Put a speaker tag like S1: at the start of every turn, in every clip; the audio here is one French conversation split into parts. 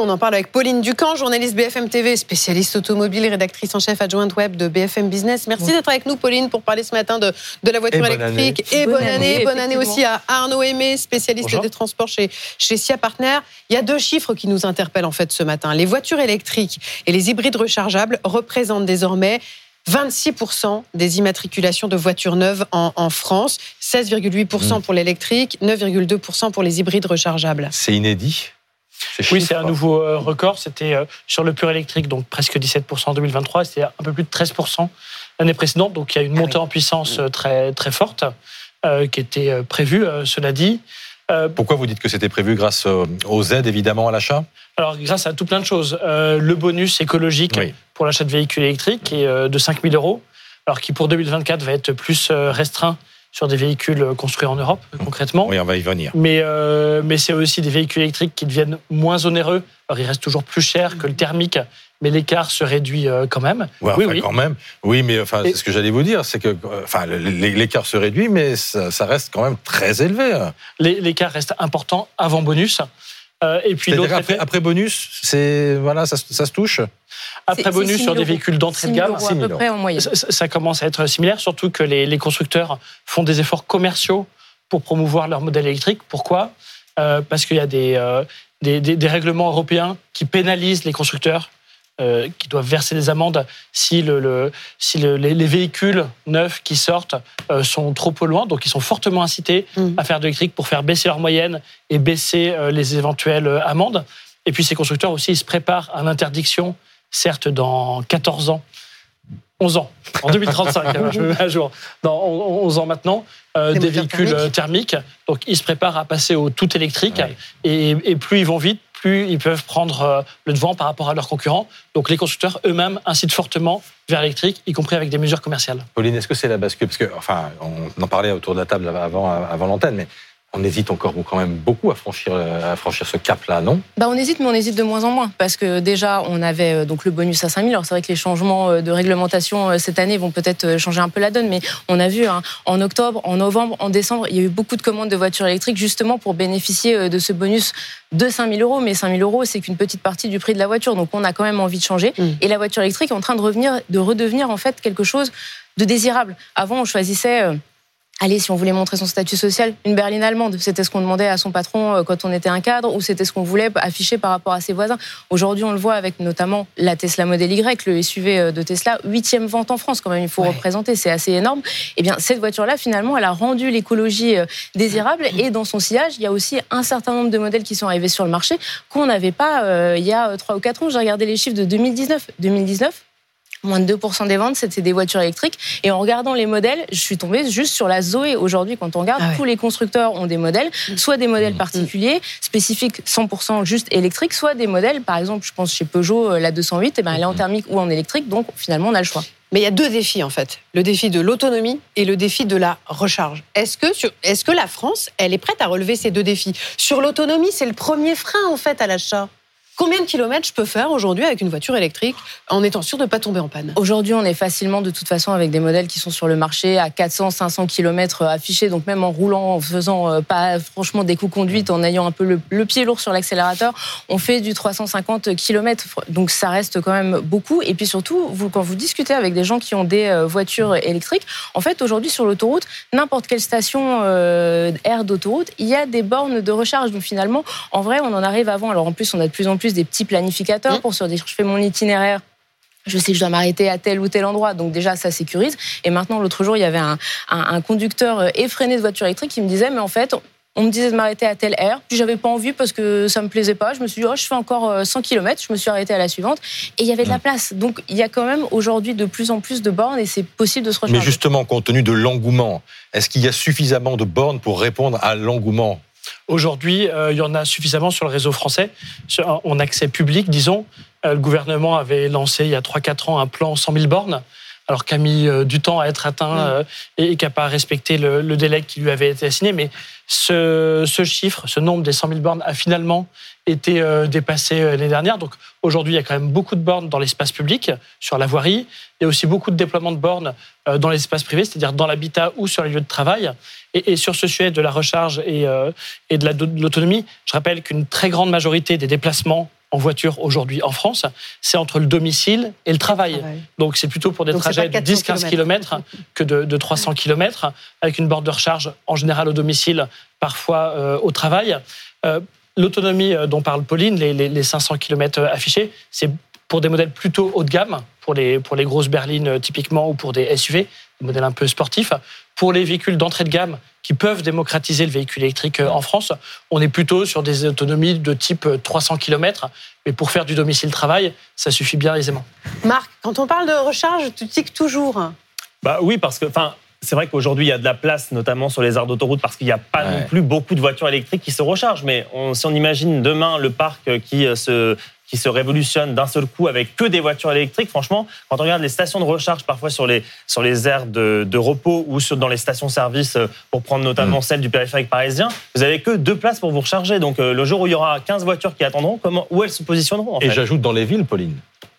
S1: On en parle avec Pauline Ducamp, journaliste BFM TV, spécialiste automobile, rédactrice en chef adjointe web de BFM Business. Merci d'être avec nous, Pauline, pour parler ce matin de, de la voiture électrique. Et bonne, année. Bonne année aussi à Arnaud Aimé, spécialiste des transports chez, chez SIA Partner. Il y a deux chiffres qui nous interpellent en fait ce matin. Les voitures électriques et les hybrides rechargeables représentent désormais 26% des immatriculations de voitures neuves en, France, 16,8% hmm. pour l'électrique, 9,2% pour les hybrides rechargeables.
S2: C'est inédit
S3: oui, c'est un nouveau euh, record. C'était euh, sur le pur électrique, donc presque 17% en 2023. C'était un peu plus de 13% l'année précédente. Donc il y a une ah montée en puissance euh, très, très forte qui était prévue, cela dit.
S2: Pourquoi vous dites que c'était prévu grâce aux aides, évidemment, à l'achat?
S3: Alors, grâce à tout plein de choses. le bonus écologique pour l'achat de véhicules électriques est de 5 000 euros, alors qui pour 2024 va être plus restreint sur des véhicules construits en Europe, concrètement.
S2: Oui, on va y venir.
S3: Mais, euh, mais c'est aussi des véhicules électriques qui deviennent moins onéreux. Alors, ils restent toujours plus chers que le thermique, mais l'écart se réduit euh, quand même.
S2: oui, oui. quand même. Oui, mais enfin, c'est ce que j'allais vous dire, c'est que enfin, l'écart se réduit, mais ça, reste quand même très élevé.
S3: L'écart reste important avant bonus.
S2: Euh, et puis après, après, bonus, c'est voilà, ça, ça, se touche?
S3: Après bonus sur des véhicules d'entrée de gamme,
S4: à peu près en moyenne.
S3: Ça, commence à être similaire, surtout que les, constructeurs font des efforts commerciaux pour promouvoir leur modèle électrique. Pourquoi? Euh, Parce qu'il y a des, euh, des, des, règlements européens qui pénalisent les constructeurs euh, qui doivent verser des amendes si, le, si les, véhicules neufs qui sortent sont trop loin. Donc, ils sont fortement incités mmh. à faire de l'électrique pour faire baisser leur moyenne et baisser les éventuelles amendes. Et puis, ces constructeurs aussi, ils se préparent à l'interdiction, certes, dans 14 ans. 11 ans, en 2035, je me mets à jour, dans 11 ans maintenant, des, véhicules thermiques. Donc, ils se préparent à passer au tout électrique. Et, et, plus ils vont vite, plus ils peuvent prendre euh, le devant par rapport à leurs concurrents. Donc les constructeurs eux-mêmes incitent fortement vers l'électrique, y compris avec des mesures commerciales.
S2: Pauline, est-ce que c'est la bascule? Parce que, enfin, on en parlait autour de la table avant, avant l'antenne, mais on hésite encore quand même beaucoup à franchir, à franchir ce cap-là, non?
S4: Bah On hésite, mais on hésite de moins en moins. Parce que déjà, on avait euh, donc le bonus à 5 000. Alors c'est vrai que les changements euh, de réglementation euh, cette année vont peut-être changer un peu la donne, mais on a vu hein, en octobre, en novembre, en décembre, il y a eu beaucoup de commandes de voitures électriques justement pour bénéficier de ce bonus de 5 000 euros. Mais 5 000 euros, c'est qu'une petite partie du prix de la voiture. Donc on a quand même envie de changer. Mm. Et la voiture électrique est en train de revenir, de redevenir en fait quelque chose de désirable. Avant, on choisissait allez, si on voulait montrer son statut social, une berline allemande. C'était ce qu'on demandait à son patron euh, quand on était un cadre, ou c'était ce qu'on voulait afficher par rapport à ses voisins. Aujourd'hui, on le voit avec notamment la Tesla Model Y, le SUV euh, de Tesla, huitième vente en France quand même, il faut représenter, c'est assez énorme. Eh bien, cette voiture-là, finalement, elle a rendu l'écologie euh, désirable, et dans son sillage, il y a aussi un certain nombre de modèles qui sont arrivés sur le marché qu'on n'avait pas il y a trois ou quatre ans. J'ai regardé les chiffres de 2019. 2019, Moins de 2% des ventes, c'était des voitures électriques. Et en regardant les modèles, je suis tombée juste sur la Zoé. Aujourd'hui, quand on regarde, ah tous les constructeurs ont des modèles, soit des modèles mmh. particuliers, spécifiques 100% juste électriques, soit des modèles, par exemple, je pense chez Peugeot, euh, la 208, et eh ben, elle est en mmh. thermique ou en électrique. Donc, finalement, on a le choix.
S1: Mais il y a deux défis, en fait. Le défi de l'autonomie et le défi de la recharge. Est-ce que, est-ce que la France, elle est prête à relever ces deux défis? Sur l'autonomie, c'est le premier frein, en fait, à l'achat. Combien de kilomètres je peux faire aujourd'hui avec une voiture électrique en étant sûr de ne pas tomber en panne
S4: Aujourd'hui, on est facilement de toute façon avec des modèles qui sont sur le marché à 400, 500 km affichés, donc même en roulant, en faisant euh, pas franchement des coups conduites, en ayant un peu le, pied lourd sur l'accélérateur, on fait du 350 km. Donc ça reste quand même beaucoup. Et puis surtout, quand vous discutez avec des gens qui ont des euh, voitures électriques, en fait aujourd'hui sur l'autoroute, n'importe quelle station euh, air d'autoroute, il y a des bornes de recharge. Donc finalement, en vrai, on en arrive avant. Alors en plus, on a de plus en plus des petits planificateurs mmh. pour se dire je fais mon itinéraire je sais que je dois m'arrêter à tel ou tel endroit, donc déjà ça sécurise. Et maintenant, l'autre jour, il y avait un, conducteur euh, effréné de voiture électrique qui me disait, mais en fait, on me disait de m'arrêter à telle aire, puis j'avais pas envie parce que ça me plaisait pas. Je me suis dit, oh, je fais encore 100 euh, km, je me suis arrêté à la suivante, et il y avait de la mmh. place. Donc il y a quand même aujourd'hui de plus en plus de bornes et c'est possible de se recharger.
S2: Mais justement, compte tenu de l'engouement, est-ce qu'il y a suffisamment de bornes pour répondre à l'engouement?
S3: Aujourd'hui, euh, il y en a suffisamment sur le réseau français, en accès public, disons. Euh, le gouvernement avait lancé il y a 3-4 ans un plan 100 000 bornes alors qu'a mis euh, du temps à être atteint et qui n'a pas respecté le, délai qui lui avait été assigné. Mais ce, chiffre, ce nombre des 100 000 bornes a finalement été dépassé l'année dernière. Donc aujourd'hui, il y a quand même beaucoup de bornes dans l'espace public, sur la voirie. Il y a aussi beaucoup de déploiement de bornes dans l'espace privé, c'est-à-dire dans l'habitat ou sur les lieux de travail. Et, sur ce sujet de la recharge et, euh, et de l'autonomie, je rappelle qu'une très grande majorité des déplacements en voiture aujourd'hui en France, c'est entre le domicile et le travail. Donc c'est plutôt pour des trajets de 10-15 km que de, 300 km, avec une borne de recharge en général au domicile, parfois euh, au travail. Euh, l'autonomie euh, dont parle Pauline, les, les 500 km affichés, c'est pour des modèles plutôt haut de gamme, pour les, pour les grosses berlines typiquement ou pour des SUV, des modèles un peu sportifs. Pour les véhicules d'entrée de gamme, qui peuvent démocratiser le véhicule électrique euh, en France. On est plutôt sur des autonomies de type 300 euh, km, mais pour faire du domicile-travail, ça suffit bien aisément.
S1: Marc, quand on parle de recharge, tu tiques toujours
S5: bah oui, parce que, enfin, c'est vrai qu'aujourd'hui, il y a de la place, notamment sur les aires d'autoroute, parce qu'il n'y a pas non plus beaucoup de voitures électriques qui se rechargent. Mais si on imagine demain le parc qui euh, se qui se révolutionne d'un seul coup avec que des voitures électriques. Franchement, quand on regarde les stations de recharge parfois sur les, sur les aires de, repos ou sur, dans les stations-service, euh, pour prendre notamment mm. celle du périphérique parisien, vous avez que deux places pour vous recharger. Donc euh, le jour où il y aura 15 voitures qui attendront, comment, où elles se positionneront
S2: Et j'ajoute dans les villes, Pauline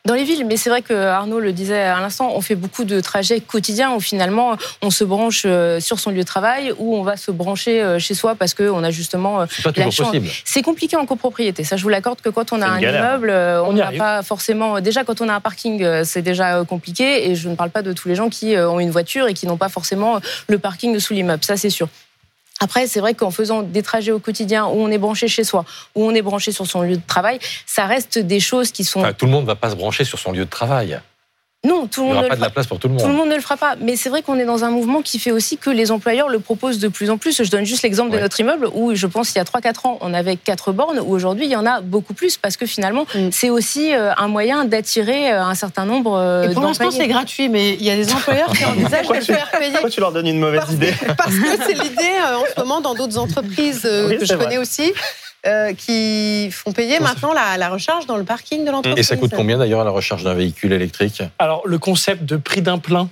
S4: dans les villes, mais c'est vrai que Arnaud le disait à l'instant, on fait beaucoup de trajets quotidiens où finalement on se branche euh, sur son lieu de travail ou on va se brancher euh, chez soi parce qu'on a justement euh,
S2: la chance.
S4: C'est compliqué en copropriété. Ça, je vous l'accorde que quand on a un immeuble, on n'a pas forcément. Déjà, quand on a un parking, c'est déjà compliqué. Et je ne parle pas de tous les gens qui ont une voiture et qui n'ont pas forcément le parking sous l'immeuble. Ça, c'est sûr. Après, c'est vrai qu'en faisant des trajets au quotidien où on est branché chez soi, où on est branché sur son lieu de travail, ça reste des choses qui sont.
S2: tout le monde ne va pas se brancher sur son lieu de travail.
S4: Non, tout le monde.
S2: Il n'y
S4: aura
S2: pas de la place pour tout le monde.
S4: Tout le monde ne le fera pas. Mais c'est vrai qu'on est dans un mouvement qui fait aussi que les employeurs le proposent de plus en plus. Je donne juste l'exemple de notre immeuble où je pense il y a 3-4 ans, on avait 4 bornes, où aujourd'hui il y en a beaucoup plus parce que finalement mm. c'est aussi euh, un moyen d'attirer euh, un certain nombre
S1: euh, Et pour l'instant c'est gratuit, mais il y a des employeurs qui envisagent de faire payer.
S5: Pourquoi tu leur donnes une mauvaise idée
S1: Parce que c'est l'idée en ce moment dans d'autres entreprises que je connais aussi. Euh, qui font payer maintenant la, recharge dans le parking de l'entreprise.
S2: Et ça coûte combien d'ailleurs la recharge d'un véhicule électrique
S3: Alors le concept de prix d'un plein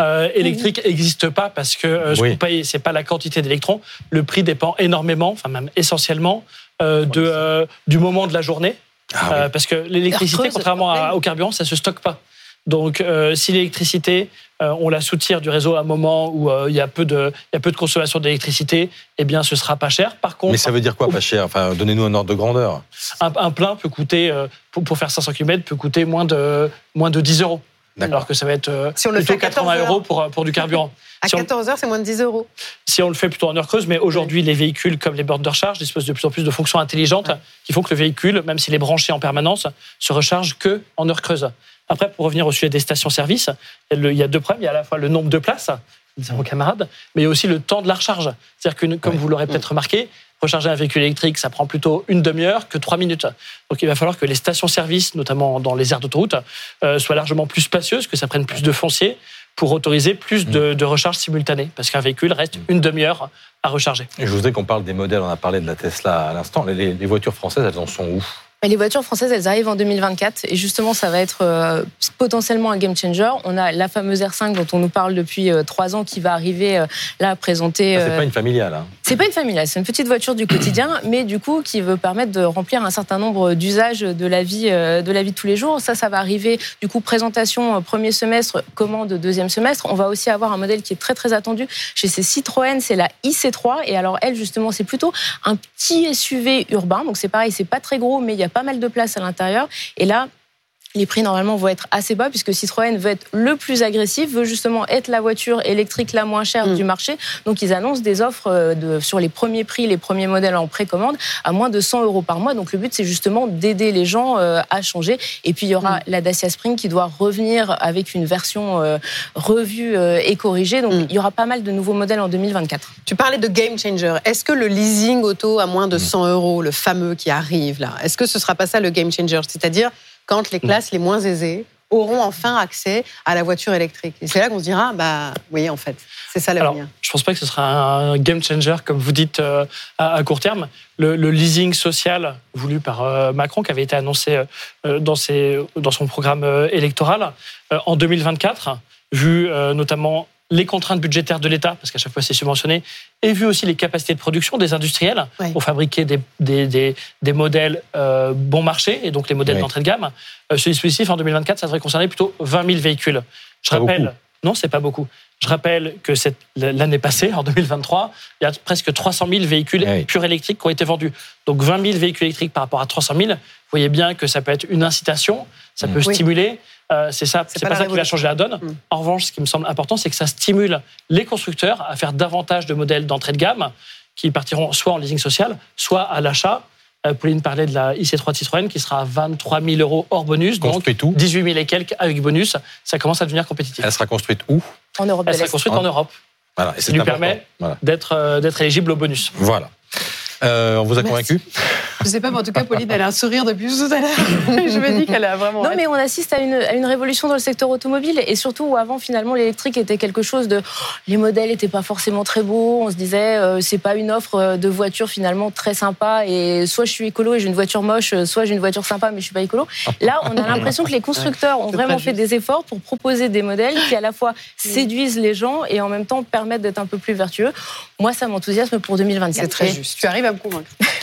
S3: euh, électrique n'existe pas parce que euh, ce qu'on paye, c'est pas la quantité d'électrons. Le prix dépend énormément, enfin même essentiellement, de, du moment de la journée. Ah parce que l'électricité, contrairement au carburant, ça se stocke pas. Donc, si l'électricité euh, on la soutire du réseau à un moment où euh, il y a peu de, peu de consommation d'électricité, eh bien, ce sera pas cher.
S2: Par contre, mais ça veut dire quoi pas cher? Enfin, donnez-nous un ordre de grandeur.
S3: Un, plein peut coûter euh, pour, faire 500 km peut coûter moins de moins de 10 euros. Alors que ça va être si on plutôt 80 euros pour, pour du carburant.
S1: À 14 heures, c'est moins de 10 euros.
S3: Si on le fait plutôt en heure creuse, mais aujourd'hui, les véhicules comme les bornes de recharge disposent de plus en plus de fonctions intelligentes qui font que le véhicule, même s'il est branché en permanence, se recharge que en heure creuse. Après, pour revenir au sujet des stations-service, il y a deux problèmes. Il y a à la fois le nombre de places, vos camarades, mais il y a aussi le temps de la recharge. C'est-à-dire que, comme vous l'aurez peut-être remarqué, recharger un véhicule électrique, ça prend plutôt une demi-heure que trois minutes. Donc il va falloir que les stations-service, notamment dans les aires d'autoroute, euh, soient largement plus spacieuses, que ça prenne plus de foncier pour autoriser plus de, de recharge simultanée, parce qu'un véhicule reste une demi-heure à recharger.
S2: Et je voudrais qu'on parle des modèles, on a parlé de la Tesla à l'instant, les, les voitures françaises, elles en sont où?
S4: Les voitures françaises, elles arrivent en 2024 et justement, ça va être euh, potentiellement un game changer. On a la fameuse R5 dont on nous parle depuis euh, trois ans qui va arriver euh, là à présenter.
S2: c'est pas une familiale. Hein.
S4: C'est pas une familiale, c'est une petite voiture du quotidien, mais du coup qui veut permettre de remplir un certain nombre d'usages de la vie de la vie de tous les jours. Ça, ça va arriver. Du coup, présentation premier semestre, commande deuxième semestre. On va aussi avoir un modèle qui est très très attendu chez ces Citroën, c'est la IC3 et alors elle justement, c'est plutôt un petit SUV urbain. Donc c'est pareil, c'est pas très gros, mais il y a pas mal de place à l'intérieur. Et là, les prix normalement vont être assez bas puisque Citroën veut être le plus agressif, veut justement être la voiture électrique la moins chère mm. du marché. Donc ils annoncent des offres euh, de, sur les premiers prix, les premiers modèles en précommande à moins de 100 euros par mois. Donc le but c'est justement d'aider les gens euh, à changer. Et puis il y aura mm. la Dacia Spring qui doit revenir avec une version euh, revue et corrigée. Donc mm. il y aura pas mal de nouveaux modèles en 2024.
S1: Tu parlais de game changer. Est-ce que le leasing auto à moins de 100 euros, le fameux qui arrive là, est-ce que ce sera pas ça le game changer? C'est-à-dire quand les classes les moins aisées auront enfin accès à la voiture électrique. Et c'est là qu'on se dira, bah oui, en fait, c'est ça l'avenir.
S3: Je pense pas que ce sera un game changer, comme vous dites, euh, à court terme. Le, leasing social voulu par euh, Macron, qui avait été annoncé euh, dans, dans son programme électoral, en 2024, vu notamment les contraintes budgétaires de l'État, parce qu'à chaque fois c'est subventionné, et vu aussi les capacités de production des industriels pour fabriquer des, des, des, modèles euh, bon marché, et donc les modèles d'entrée de gamme, euh, ce dispositif en 2024, ça devrait concerner plutôt 20 000 véhicules. Je rappelle, non, c'est pas beaucoup. Je rappelle que l'année passée, en 2023, il y a presque 300 000 véhicules eh purs électriques qui ont été vendus. Donc 20 000 véhicules électriques par rapport à 300 000. Vous voyez bien que ça peut être une incitation, ça mm. peut stimuler. Euh, c'est ça, c'est pas, ça qui va changer la donne. Mm. En revanche, ce qui me semble important, c'est que ça stimule les constructeurs à faire davantage de modèles d'entrée de gamme qui partiront soit en leasing social, soit à l'achat. Euh, Pauline parlait de la IC3 Citroën qui sera à 23 000 euros hors bonus.
S2: Construite
S3: donc 18 000 et quelques avec bonus. Ça commence à devenir compétitif.
S2: Elle sera construite où?
S4: En Europe.
S3: Elle sera construite en, Europe. Voilà, et ça lui permet d'être euh, d'être éligible au bonus.
S2: Voilà. Euh, on vous a convaincu?
S1: Je ne sais pas, mais en tout cas, Pauline, elle a un sourire depuis tout à l'heure. je me dis qu'elle a vraiment.
S4: Non, mais on assiste à une, à une, révolution dans le secteur automobile et surtout où avant, finalement, l'électrique était quelque chose de. Les modèles n'étaient pas forcément très beaux. On se disait, euh, c'est pas une offre euh, de voiture finalement très sympa et soit je suis écolo et j'ai une voiture moche, soit j'ai une voiture sympa mais je suis pas écolo. Là, on a l'impression que les constructeurs ont vraiment fait des efforts pour proposer des modèles qui à la fois séduisent les gens et en même temps permettent d'être un peu plus vertueux. Moi, ça m'enthousiasme pour 2024.
S1: C'est très juste. Tu arrives à me convaincre.